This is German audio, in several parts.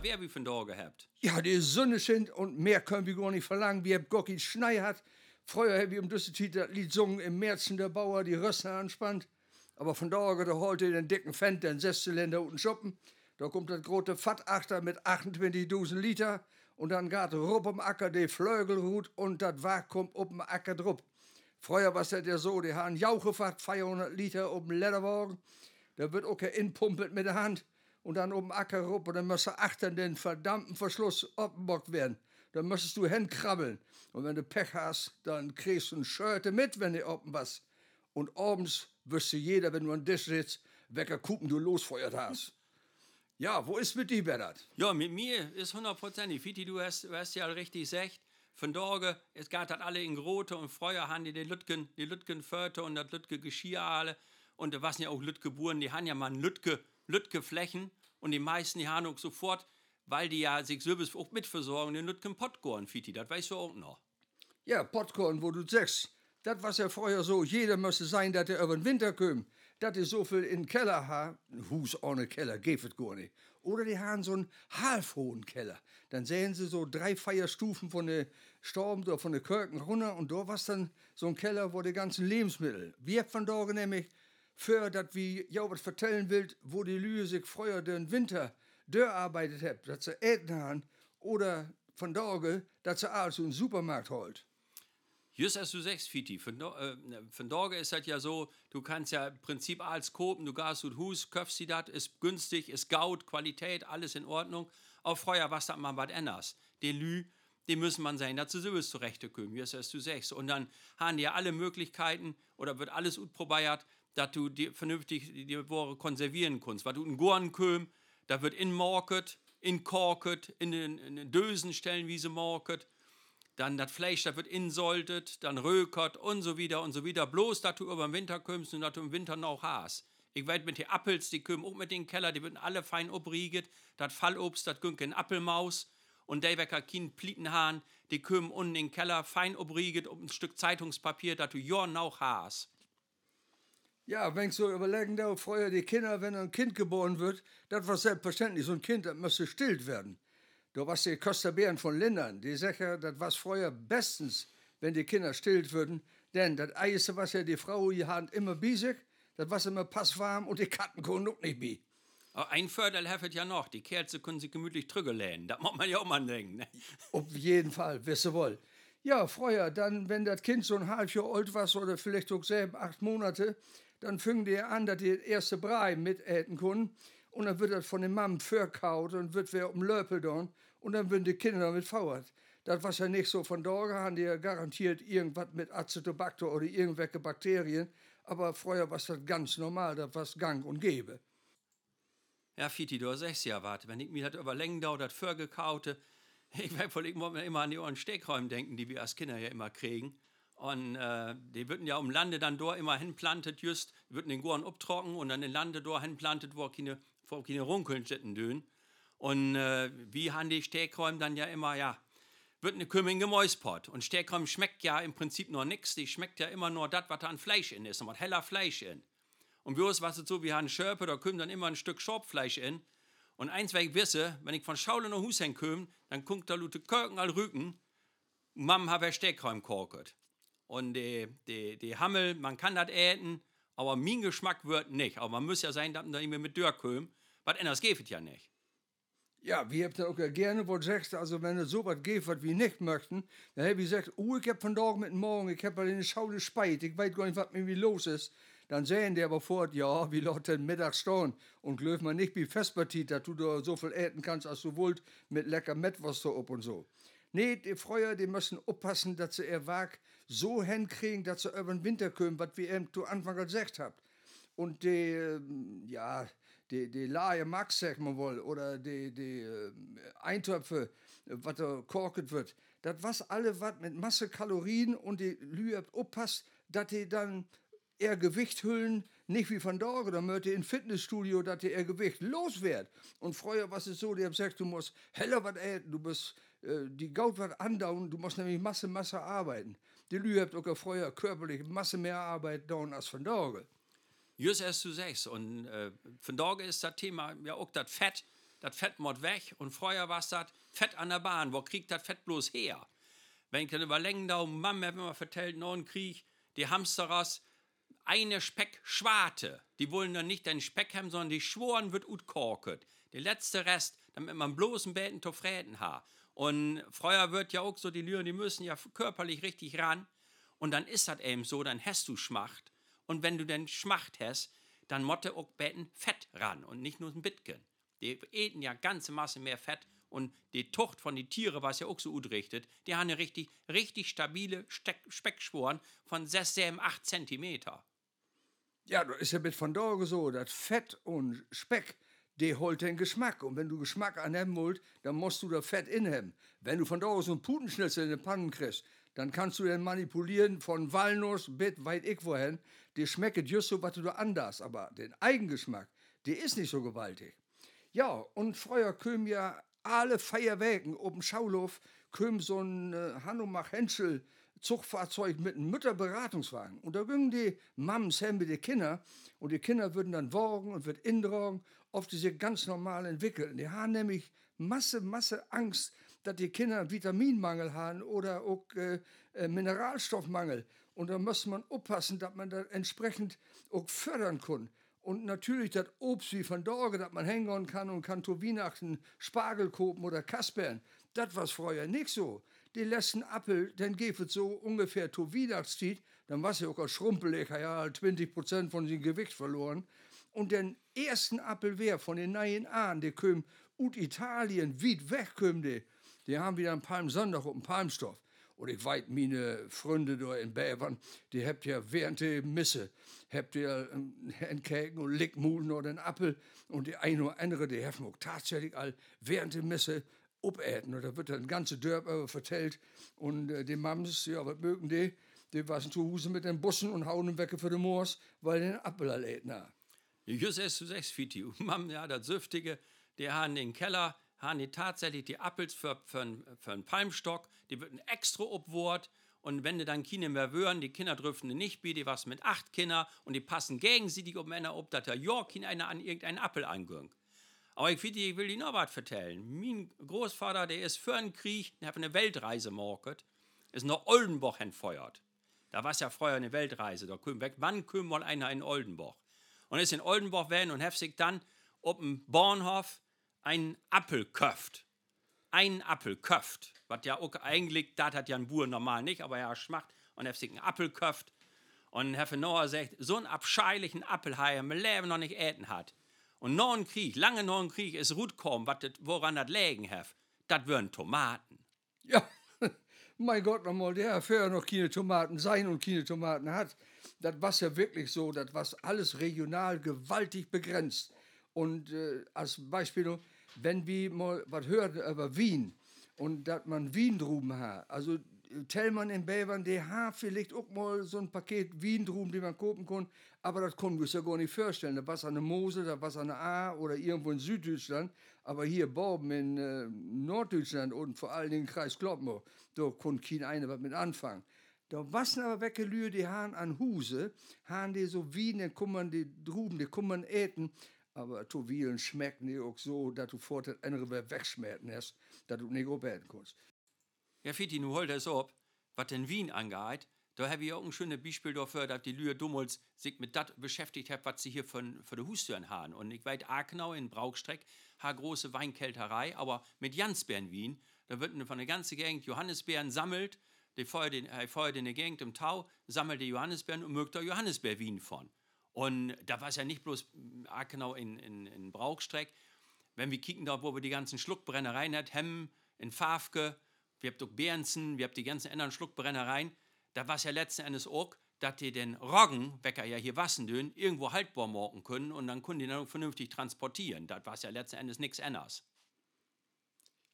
besser wer wie von da gehabt. Ja, die Sonne scheint und mehr können wir gar nicht verlangen. Wir haben Gocki Schnei hat. Früher haben wir um das Lied gesungen, im Märzen der Bauer die Rösser anspannt. Aber von da da holte den dicken Fendt, den Sechszylinder unten shoppen. Da kommt das große Fattachter mit 28.000 Liter. Und dann geht rup am Acker die Flögelhut und das Wag kommt auf dem Acker drup. Früher war es ja so, die haben Jauche fast 200 Liter auf dem Lederwagen. Da wird auch inpumpelt mit der Hand und dann oben Acker rup und dann musst du achten den verdammten Verschluss abgebockt werden. Dann müsstest du hinkrabbeln. Und wenn du Pech hast, dann kriegst du ein Schörte mit, wenn du oben was. Und abends wüsste jeder, wenn du an Tisch sitzt, welcher Kuchen du losfeuert hast. Ja, wo ist mit dir, Bernhard? Ja, mit mir ist hundertprozentig. Fiti, du hast, du hast ja richtig gesagt. Von Dorge, es geht das alle in Grote und Freuer haben die, die Lütgen, die Lütgen Förte und das Lütge Geschirr alle. Und da waren ja auch Lütge Buren, die haben ja mal Lütge, Lütge Flächen. Und die meisten, die haben sofort, weil die ja sich selbst auch mitversorgen, den Lütgen Pottgorn, Fiti, das weißt du auch noch. Ja, Popcorn, wo du sagst, das war ja vorher so, jeder müsste sein, dass er über den Winter kommt. Das ist so viel in den Keller ha, ein Hus ohne Keller, geht gar nicht. Oder die haben so einen halbhohen Keller. Dann sehen sie so drei Feierstufen von der Storm oder von der Kirken runter und da war dann so ein Keller, wo die ganzen Lebensmittel. Wir von da nämlich, für das wie ja was vertellen will, wo die Lühe sich früher den Winter arbeitet hat, dass sie Äten haben, oder von da, dass sie alles in den Supermarkt holt. Just als du sagst, Fiti, von, äh, von Dorge ist das ja so, du kannst ja im Prinzip alles kopen, du gehst und Hus, köpfst sie das, ist günstig, ist gaut, Qualität, alles in Ordnung. Auf Feuer was da mal was anders. Die Lü, die müssen man sein, dazu sowieso zurechtkommen, just als du sagst. Und dann haben die ja alle Möglichkeiten, oder wird alles gut probiert, dass du die vernünftig die Ware konservieren kannst. Weil du in Gorn köm, da wird in Market, in Korket, in den, in Dösen stellen, wie sie Market dann das Fleisch, das wird insoltet, dann rökert und so wieder und so wieder. Bloß, dass du über den Winter kommst und dass du im Winter noch hast. Ich weiß mit den Appels, die kommen auch mit den Keller, die werden alle fein obrieget. Das Fallobst, das gönnt in Appelmaus. Und der wecker kein Plietenhahn, die kommen unten in den Keller, fein obrieget, um ein Stück Zeitungspapier, dass du ja noch hast. Ja, wenn ich so überlegen darf, früher die Kinder, wenn ein Kind geboren wird, das war selbstverständlich. So ein Kind, das müsste stillt werden. Da was die Costa Bären von Lindern, die sagen, das war früher bestens, wenn die Kinder stillt würden. Denn das Eis, was ja die Frau die Hand immer sich, das war immer passwarm und die Katten konnten auch nicht. Aber ein Vorteil hat ja noch, die Kerze können sich gemütlich drücken lehnen. Das muss man ja auch mal denken. Ne? Auf jeden Fall, wisst wohl. Ja, früher, dann, wenn das Kind so ein halbes Jahr alt war oder vielleicht auch selber acht Monate, dann fingen die an, dass die erste Brei mitäten konnten. Und dann wird das von den Mammen verkaut und wird wer um Löpel dann. Und dann werden die Kinder damit fauert. Das war ja nicht so von da, haben die ja garantiert irgendwas mit Acetobacter oder irgendwelche Bakterien. Aber früher war das ganz normal, das war gang und gäbe. Ja, Fiti, du sagst ja was. Wenn ich mir das über Längen das vorgekaute, ich weiß wohl, immer an die Ohren Stegräume denken, die wir als Kinder ja immer kriegen. Und äh, die würden ja um Lande dann dort immer hinplantet, just, würden den Goren abtrocken und dann in Lande dort hinplantet, wo keine, wo keine Runkeln sitten dün. Und äh, wie haben die Stegräume dann ja immer, ja, wird eine Kümmel gemäuspot. Und Stärkram schmeckt ja im Prinzip nur nix. Die schmeckt ja immer nur das, was da an Fleisch in ist. Und heller Fleisch in. Und wir was es so, wir haben Schörpe, da kommt dann immer ein Stück Schorpfleisch in. Und eins, weil ich wisse, wenn ich von Schaule nach Hus komme, dann kommt da Lute Kirken al Rücken. Mam habe Stärkram korket. Und die, die, die Hammel, man kann das äten, aber mein Geschmack wird nicht. Aber man muss ja sein, dass man da immer mit Dörr kommt. Was anders geht ja nicht. Ja, wie habt ihr auch gerne, wo du sagst, also wenn es so was geht, was wir nicht möchten, dann habe ich gesagt, oh, ich hab von Tag mit morgen, ich hab in der Schaude speit, ich weiß gar nicht, was mit mir los ist. Dann sehen die aber fort, ja, wie Leute Mittag stehen und glöf man nicht wie Festpartie, dass du da so viel äten kannst, als du wollt, mit lecker Mettwurst so und so. Nee, die Freuer, die müssen aufpassen, dass sie ihr Wag so hinkriegen, dass sie über den Winter kommen, was wir eben zu Anfang gesagt habt. Und die, ähm, ja, die, die Laie Max, sag mal wohl, oder die, die äh, Eintöpfe, was da korket wird, das was alle was mit Masse Kalorien und die Lüe habt aufpasst, dass die dann eher Gewicht hüllen, nicht wie von Dorge, da möchte in Fitnessstudio, dass die eher Gewicht loswert. Und früher was es so, die haben gesagt, du musst heller was äten, du musst äh, die Gaut was andauern, du musst nämlich Masse, Masse arbeiten. Die Lüe habt auch früher körperlich Masse mehr Arbeit dauern als von Dorge. Just erst du sagst. Und äh, von daher ist das Thema ja auch das Fett. das Fett mod weg und vorher war das Fett an der Bahn. Wo kriegt das Fett bloß her? Wenn ich dann überlegen da, hat mir mal vertellt, neuen Krieg, die Hamsterers, eine Speckschwarte. Die wollen dann nicht den Speck haben, sondern die schworen wird ut korket. Der letzte Rest, damit man bloßen Beten zu Fräten hat. Und früher wird ja auch so, die Lüren, die müssen ja körperlich richtig ran. Und dann ist das eben so, dann hast du Schmacht. Und wenn du den Schmacht hast, dann motte auch Betten Fett ran und nicht nur ein Bitken. Die eten ja ganze Masse mehr Fett und die Tucht von den Tieren, was ja auch so utrichtet, die haben eine richtig, richtig stabile Steck Speckschworen von 6, 7, 8 Zentimeter. Ja, das ist ja mit von da so, das Fett und Speck, die holt den Geschmack. Und wenn du Geschmack annehmen willst, dann musst du da Fett inheben. Wenn du von da so einen Putenschnitzel in den Pannen kriegst, dann kannst du den manipulieren von Walnuss bis weit ich wohin. Die schmeckt just so, was du da anders. Aber den Eigengeschmack, der ist nicht so gewaltig. Ja, und früher kümm ja alle Feierwägen oben Schaulauf, kümm so ein äh, Hanomach Henschel Zugfahrzeug mit einem Mütterberatungswagen. Und da gingen die Mams hin mit den Kindern und die Kinder würden dann wogen und wird indragen, oft diese ganz normal entwickeln. Die haben nämlich Masse, Masse Angst, dass die Kinder Vitaminmangel haben oder auch äh, äh, Mineralstoffmangel. Und da muss man aufpassen, dass man das entsprechend auch fördern kann. Und natürlich das Obst wie von Dorge, dass man hängen kann und kann zu Weihnachten Spargel kopen oder Kaspern. Das war früher nicht so. Die letzten Appel, dann geht es so ungefähr zu Weihnachtszeit, dann war sie auch als schrumpelig, ja, 20 Prozent von dem Gewicht verloren. Und den ersten Appel wer von den neuen Ahnen, die kommen aus Italien, weit weg die. Die haben wieder einen Palmsonntag auf dem Palmstoff. Und ich weiß, meine Freunde da in Bävern, die habt ja während der Misse, habt ihr einen Käken und Lickmuden oder einen Apfel. Und die eine oder andere, die haben auch tatsächlich all während der Misse opeten. Und da wird dann ganze Dörfer vertellt. Und äh, die Mams, ja, was mögen die? Die waren zu Hause mit den Bussen und hauen weg für den Moors, weil den erlädt. Just es zu sechs Fiti. Mam, ja, das Süftige, die haben den Keller, haben die tatsächlich die Appels für, für, für einen Palmstock, die wird ein extra obwort. Und wenn die dann Kinder mehr hören, die Kinder dürfen nicht die was mit acht Kindern und die passen gegen sie, die Männer ob, dass der Jorkin einer an irgendeinen Appel angehört. Aber ich, ich will dir noch was vertellen. Mein Großvater, der ist für einen Krieg, der hat eine Weltreise gemacht, ist nach Oldenburg entfeuert. Da war es ja vorher eine Weltreise, da weg. Wann kommt mal einer in Oldenburg? Und ist in Oldenburg werden und sich dann auf dem Bahnhof einen Appel köft. Einen Appel köft. Was ja auch eigentlich, das hat ja ein Bauer normal nicht, aber er schmacht und sich einen Appel köft. Und Herr Noah sagt, so einen abscheulichen Appel hat er im Leben noch nicht äten hat. Und noch ein Krieg, lange noch ein Krieg, ist Rutkorn, woran das lägen hat. Das wären Tomaten. Ja, mein Gott nochmal, der vorher noch keine Tomaten sein und keine Tomaten hat. Das war ja wirklich so, das war alles regional gewaltig begrenzt. Und äh, als Beispiel, wenn wir mal was hören über Wien und dass man Wien drüben hat, also Tellmann in Bävern, der hat vielleicht auch mal so ein Paket Wien drum, die man kaufen kann, aber das können wir uns ja gar nicht vorstellen. Da war an der Mosel, da war an der A oder irgendwo in Süddeutschland, aber hier Borben in äh, Norddeutschland und vor allen Dingen Kreis Kloppenburg, da konnte kein einer was mit anfangen. Da wassen aber weggelühe die Hahn an Huse, haben die so Wien, dann kann man die drüben, die man äten, aber zu Wielen schmecken die auch so, dass du vor das andere wegschmerzen hast, dass du nicht aufhören kannst. Ja, Fiti, nu holt es ab, was den Wien angeht. Da habe ich auch ein schönes Beispiel dafür, dass die Lühe Dummels sich mit das beschäftigt hat, was sie hier für, für die Hustüren haben. Und ich weiß, Akenau in Braukstreck hat große Weinkälterei, aber mit Jansbeeren Wien, da wird von der ganzen Gegend Johannisbeeren sammelt, die feuert in, der Gegend im Tau, sammelt die Johannisbeeren und mögt da Johannisbeer Wien von. Und da war es ja nicht bloß Akenau in, in, in Braukstreck. Wenn wir kicken da, wo wir die ganzen Schluckbrennereien hat, Hemmen, in Fafke, wir habt auch Behrensen, wir habt die ganzen anderen Schluckbrennereien. Da war es ja letzten Endes auch, dass die den Roggenwecker ja hier wassen dün, irgendwo haltbar morgen können und dann können die dann vernünftig transportieren. Das war ja letzten Endes nichts anderes.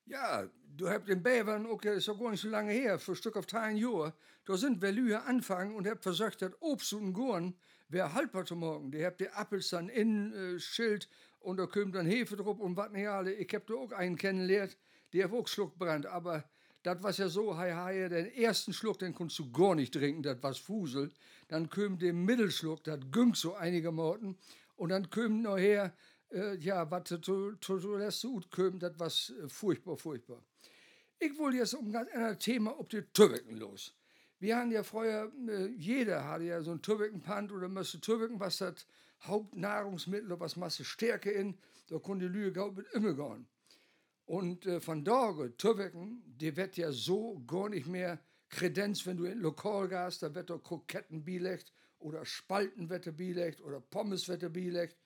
Ja, du habt in Bävern, okay, ist ja gar nicht so lange her, für ein Stück auf ein Jahr, da sind wir Lühe anfangen und habt versucht, das Obst und Gorn wäre haltbar zu morgen. Die habt die Appels dann in äh, Schild und da kommt dann Hefe drauf und was nicht alle. Ich hab da auch einen kennengelernt, der hat auch Schluckbrand, aber das war ja so, hei, hei, den ersten Schluck, den konntest du gar nicht trinken, das war Fusel. Dann kam der Mittelschluck, das ging so einigermaßen. Und dann kam nachher äh, ja, was du lässt gut kommt, das äh, furchtbar, furchtbar. Ich wollte jetzt um ganz anderes Thema auf die Türken los. Wir haben ja früher, äh, jeder hatte ja so ein Türkenpand oder müsste Türken, was das Hauptnahrungsmittel, was Masse Stärke in, da konnte die Lüge mit immer gehen. Und äh, von daher, Türken, die wird ja so gar nicht mehr Kredenz, wenn du in Lokal gehst, da wird doch Kroketten bielegt oder Spalten wird bielegt oder Pommes wird bielegt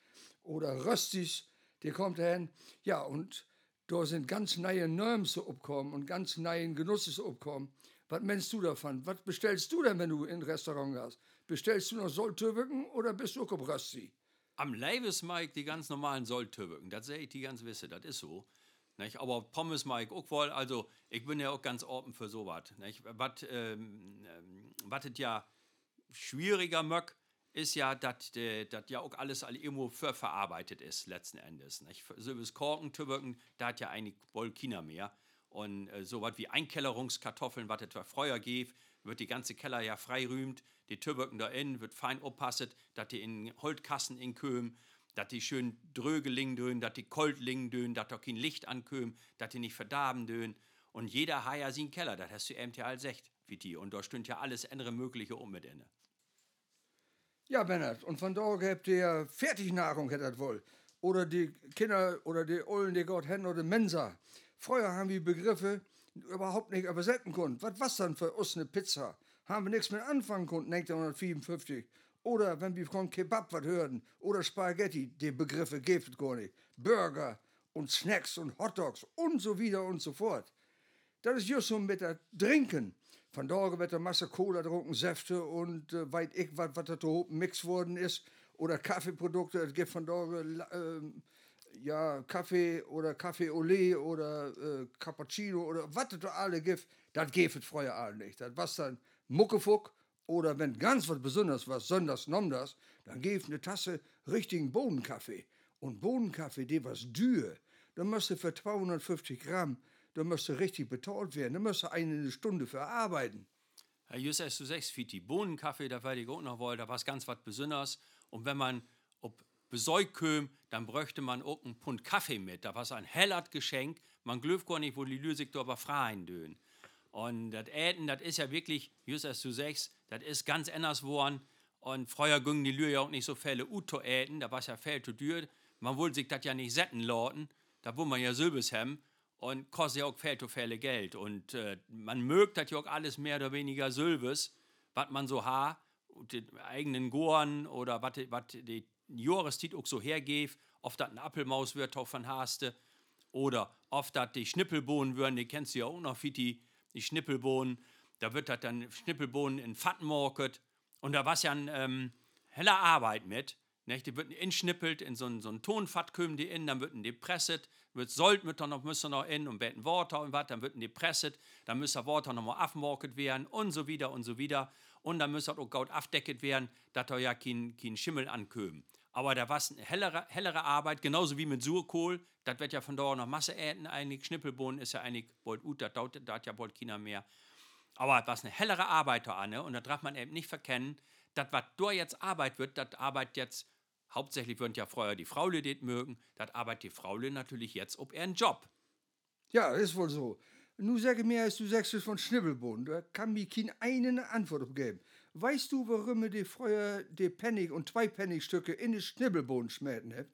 oder Röstis, die kommt dahin. Ja, und da sind ganz neue Normen abkommen und ganz neue Genusses zu abkommen. Was meinst du davon? Was bestellst du denn, wenn du in ein Restaurant gehst? Bestellst du noch Solltürken oder bist du auch auf Rösti? Am Leibes Mike die ganz normalen Solltürken, das sehe ich die ganz wisse, das ist so. Nicht? Aber Pommes Mike auch wohl, also ich bin ja auch ganz offen für sowas. Was ähm, ähm, ja schwieriger möck, ist ja, dass das ja auch alles irgendwo für verarbeitet ist, letzten Endes. Wie Korken, Tübürken, da hat ja eigentlich wohl keiner mehr. Und äh, so was wie Einkellerungskartoffeln, was etwa Feuer gibt, wird die ganze Keller ja freirühmt. Die Tübürken da innen wird fein oppasset, dass die in Holtkassen in Köm, dass die schön dröge lingen dön, dass die kalt lingen dön, dass da kein Licht anköm, dass die nicht verdarben dön. Und jeder hat ja seinen Keller, das hast du eben ja all secht, wie die. Und da stünd ja alles andere Mögliche um mit inne. Ja, Bernhard, und von da habt ihr Fertignahrung, hättet wohl. Oder die Kinder oder die Ollen, die Gott hätten oder Mensa. Früher haben wir Begriffe überhaupt nicht übersetzen können. Was was dann für uns eine Pizza? Haben wir nichts mehr anfangen können, 1954. Oder wenn wir von Kebab was hörten oder Spaghetti, die Begriffe gibt es gar nicht. Burger und Snacks und Hotdogs und so wieder und so fort. Das ist just so mit der Trinken. Van daher wird der Masse Cola getrunken, Säfte und äh, weit ich, was da mix worden ist. Oder Kaffeeprodukte, es gibt von daher äh, ja, Kaffee oder Kaffee Olé oder äh, Cappuccino oder was da alle gibt, das gibt es früher alle nicht. Das was dann Muckefuck oder wenn ganz was Besonderes was, sonders nom das, dann gibt eine Tasse richtigen Bohnenkaffee. Und Bohnenkaffee, die was dür. Da müsste für 250 Gramm da müsste richtig betalt werden. Da müsste eine Stunde verarbeiten. Herr Jusses, du sagst, Fiti, Bohnenkaffee, da werde ich auch noch wollen, da war es ganz was Besonderes. Und wenn man ob besäugt köm, dann bräuchte man auch einen Pfund Kaffee mit. Da war es ein hellert Geschenk. Man glöft gar nicht, wo die Lüsig aber freien dön. Und das Äten, das ist ja wirklich, Jusses, du sagst, das ist ganz anders geworden. Und früher gingen die Lüge ja auch nicht so viele Uto äten, da war es ja viel zu dür. Man wollte sich das ja nicht setten lauten, da wo man ja Silbes haben und kostet ja auch viel zu viel Geld. Und äh, man mögt das ja auch alles mehr oder weniger Sylves, was man so hat, die eigenen Goren oder was die Joristit auch so hergeht, oft das ein Appelmaus wird von Haste oder oft das die Schnippelbohnen würden, die kennst du ja auch noch, Fiti, die Schnippelbohnen, da wird das dann Schnippelbohnen in Fattenmarket und da war es ja ein ähm, heller Arbeit mit. Nicht? Die wird inschnippelt in so ein, so Tonfat kommen die in, dann wird die presset, wird sollt mit noch müssen noch in und beten Worte und was, dann wird die presset, dann müssen Worte noch mal afmorket werden und so wieder und so wieder und dann müssen auch gaut afdecket werden, dass da ja kein, kein Schimmel ankömen. Aber da war es eine hellere, hellere Arbeit, genauso wie mit Surkohl. Das wird ja von da noch Masse äten eigentlich. Schnippelbohnen ist ja eigentlich bald gut, das hat ja bald keiner mehr. Aber was eine hellere Arbeit da an, ne? und da darf man eben nicht verkennen, das, was da jetzt Arbeit wird, das arbeitet jetzt Hauptsächlich würden ja vorher die Fraule das mögen, das arbeitet die Fraule natürlich jetzt ob er einen Job. Ja, ist wohl so. Nun sage mir, als du sagst von Schnibbelbohnen, da kann mir kein eine Antwort geben. Weißt du, warum ihr die früher die Penny und zwei Pennystücke in die Schnibbelbohnen schmähten habt?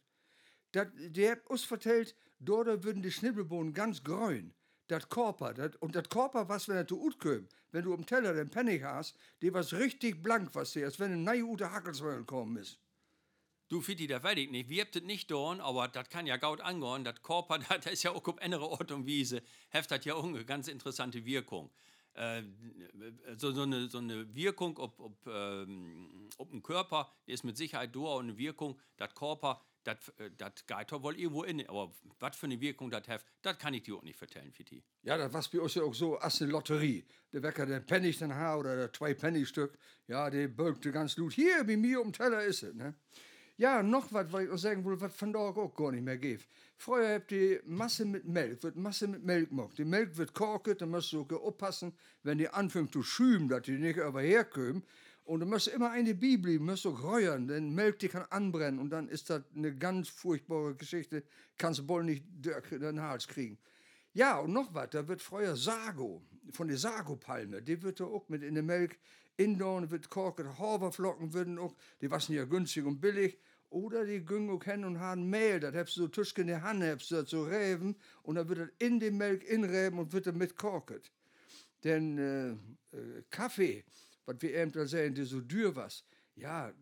Dat, die habt uns vertellt, dort würden die Schnibbelbohnen ganz grün. Das Körper, dat, und das Körper, was wenn du ut köm, wenn du am Teller den Penny hast, die was richtig blank, was die, als wenn ein neue ute Hackelswöllen kommen ist. Du, Fitti, das weiß ich nicht. Wir habt es nicht dorn, aber das kann ja gaut angehen. Das Körper, das ist ja auch auf andere Ort und Wiese, heft hat ja auch eine ganz interessante Wirkung. Äh, so, so, eine, so eine Wirkung ob, ob, ähm, ob ein Körper, ist mit Sicherheit da und eine Wirkung, das Körper, das äh, doch wohl irgendwo in. Aber was für eine Wirkung das hat, das kann ich dir auch nicht vertellen, Fitti. Ja, das war bei uns ja auch so als eine Lotterie. Der Wecker, der Penny dann hat oder der zwei Penny-Stück, ja, der bölkte ganz gut. Hier, bei mir um Teller ist es, ne? Ja, noch was, was ich auch sagen will, was von da auch gar nicht mehr gibt. Früher habt ihr Masse mit Milch, wird Masse mit Milch gemacht. Die Milch wird korket, dann musst du aufpassen, wenn die anfängt zu schüben, dass die nicht überherkommen. Und du musst immer eine Bibel, musst auch reuern, denn Milch, die kann anbrennen und dann ist das eine ganz furchtbare Geschichte, kannst du wohl nicht durch den Hals kriegen. Ja, und noch was, da wird früher Sago, von der Sago-Palme, die wird da auch mit in der Milch, in da wird korket, Haferflocken würden auch, die waren ja günstig und billig, oder die gingen auch hin und haben Mehl, das hast du so Tischchen in der Hand, hast du so Reben, und dann wird das in die Milch inreben und wird damit korket. Denn äh, äh, Kaffee, was wir eben da sehen, die so dür was, ja,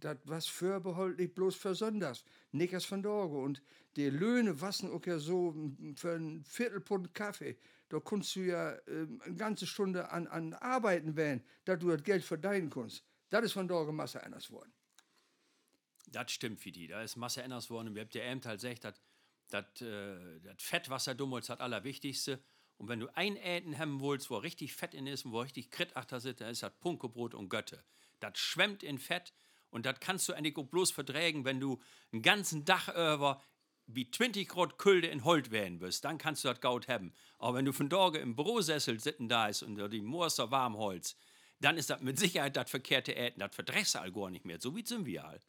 das was vorbehaltlich bloß für Sonntags, nicht erst von Dorge. Und die Löhne wassen auch ja so für ein Viertelpfund Kaffee. Da kannst du ja äh, eine ganze Stunde an, an Arbeiten wählen, dass du das Geld verdienen kannst. Das ist von Dorge Masse anders worden. Das stimmt, Fiti. Da ist Masse anders worden. Und wir haben ja eben halt gesagt, dass äh, das Fett, was er damals das Allerwichtigste. Und wenn du ein Äten haben willst, wo richtig Fett in ist und wo richtig Krit achter sitzt, dann ist das Punkebrot und Götte. Das schwemmt in Fett und das kannst du eigentlich bloß verträgen, wenn du einen ganzen Tag über wie 20 Grad Külde in Holt werden bist, dann kannst du das Gaut haben. Aber wenn du von Dorge im Bürosessel sitzen da ist und die Moorster Warmholz, dann ist das mit Sicherheit das verkehrte Äten, das verdrehst du all gar nicht mehr. So wie sind wir.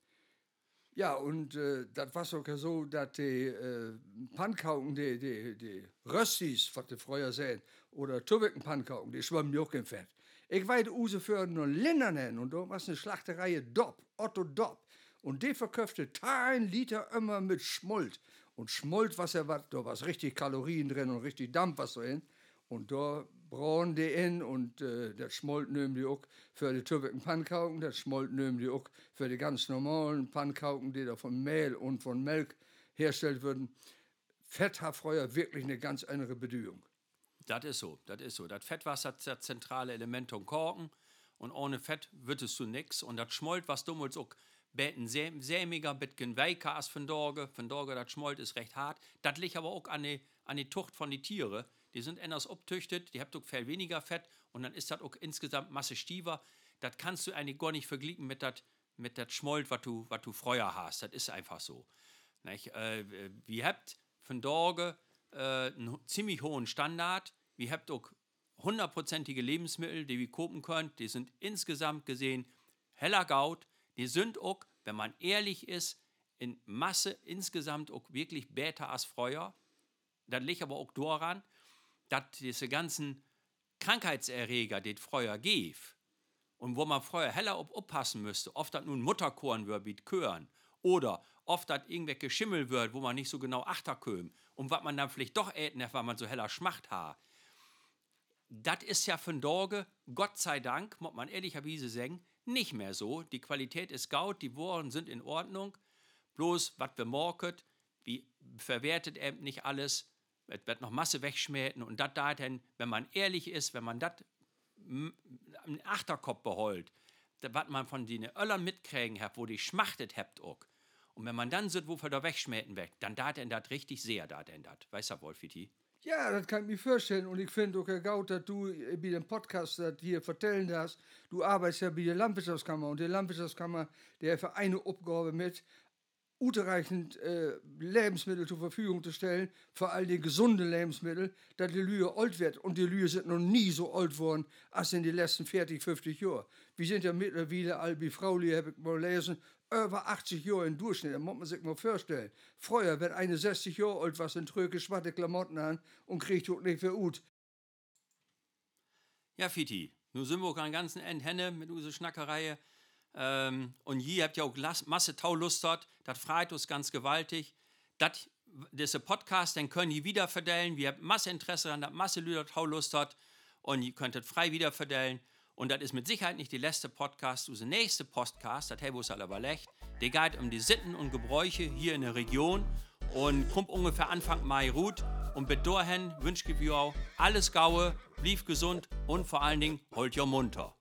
Ja, und äh, das war sogar so, dass die äh, Pankauken, die, die, die Röstis, was die früher sehen, oder Tübiken-Pankauken, die schwammen auch im Fett. Ich weiß, Use für nur Lindernen und da war eine Schlachterei Dopp, Otto Dopp. Und die verkaufte ein Liter immer mit Schmold. Und Schmold, was er war, da war richtig Kalorien drin und richtig Dampf, was hin. Und da brauen die in und äh, das Schmold nehmen die auch für die türkischen Pankauken, das Schmold nehmen die auch für die ganz normalen Pankauken, die da von Mehl und von Milch hergestellt würden. Fett wirklich eine ganz andere Bedeutung. Das ist so, das ist so. Das Fett war das, zentrale Element vom Korken und ohne Fett würdest du nichts. Und das Schmold, was damals auch beten sämiger, bisschen weicher als von Dorge. Von Dorge, das Schmold ist recht hart. Das liegt aber auch an die, an die Tucht von den Tieren die sind anders obtüchtet, die habt auch viel weniger Fett und dann ist das auch insgesamt Masse stiefer. Das kannst du eigentlich gar nicht vergleichen mit das mit dat was du, du früher hast. Das ist einfach so. Nicht? Äh, wir habt von Dorge äh, einen ziemlich hohen Standard. Wir habt auch hundertprozentige Lebensmittel, die wir kopen könnt. Die sind insgesamt gesehen heller Gaut. Die sind auch, wenn man ehrlich ist, in Masse insgesamt auch wirklich besser als früher. Das liegt aber auch daran, dass diese ganzen Krankheitserreger, die früher gif und wo man früher heller op oppassen müsste, oft dat nun Mutterkorn wird wie Kören oder oft dat irgendwelche Schimmel wird, wo man nicht so genau achterköm und was man dann vielleicht doch äten, weil man so heller Schmacht ha. Das ist ja von Dorge, Gott sei Dank, muss man ehrlicherweise sagen, nicht mehr so. Die Qualität ist gaut, die Wohren sind in Ordnung. Bloß, was wir morket, wie verwertet eben nicht alles, es wird noch Masse wegschmähten und das da denn, wenn man ehrlich ist, wenn man das im Achterkopf beholt, was man von den Öllern mitkriegen hat, wo die schmachtet habt auch. Und wenn man dann sieht, wofür da wegschmähten weg, dann da denn das richtig sehr, da denn das. Weißt du, Wolfiti? Ja, das kann ich mir vorstellen. Und ich finde auch, Gaut, dass du bei dem Podcast das hier vertellen hast, du arbeitest ja bei der Landwirtschaftskammer. Und die Landwirtschaftskammer, der für eine Aufgabe mit, ausreichend äh, Lebensmittel zur Verfügung zu stellen, vor allem die gesunde Lebensmittel, dass die Lühe alt wird. Und die Lühe sind noch nie so alt worden als in den letzten 40, 50 Jahren. Wir sind ja mittlerweile, all wie Frau, habe ich mal lesen, über 80 Jahre im Durchschnitt. Da muss man sich mal vorstellen. Früher wird eine 60 Jahre alt, was in tröge, schwatte Klamotten an und kriegt auch nicht für gut. Ja, Fiti, nun sind wir auch an ganzen Ende Henne mit unserer Schnackerei. Ähm, und hier habt ihr auch Masse Taulustert, das freut uns ganz gewaltig. Das, diese Podcast, den können ihr wieder verdellen. Wir haben Masse Interesse an der Masse Lüder Taulustert und ihr könnt es frei wieder verdellen. Und das ist mit Sicherheit nicht der letzte Podcast. Unser nächste Podcast, das aber überlegt, der geht um die Sitten und Gebräuche hier in der Region und kommt ungefähr Anfang Mai ruht. Und bis dahin wünsche ich euch alles Gaue, blieb gesund und vor allen Dingen holt ihr munter.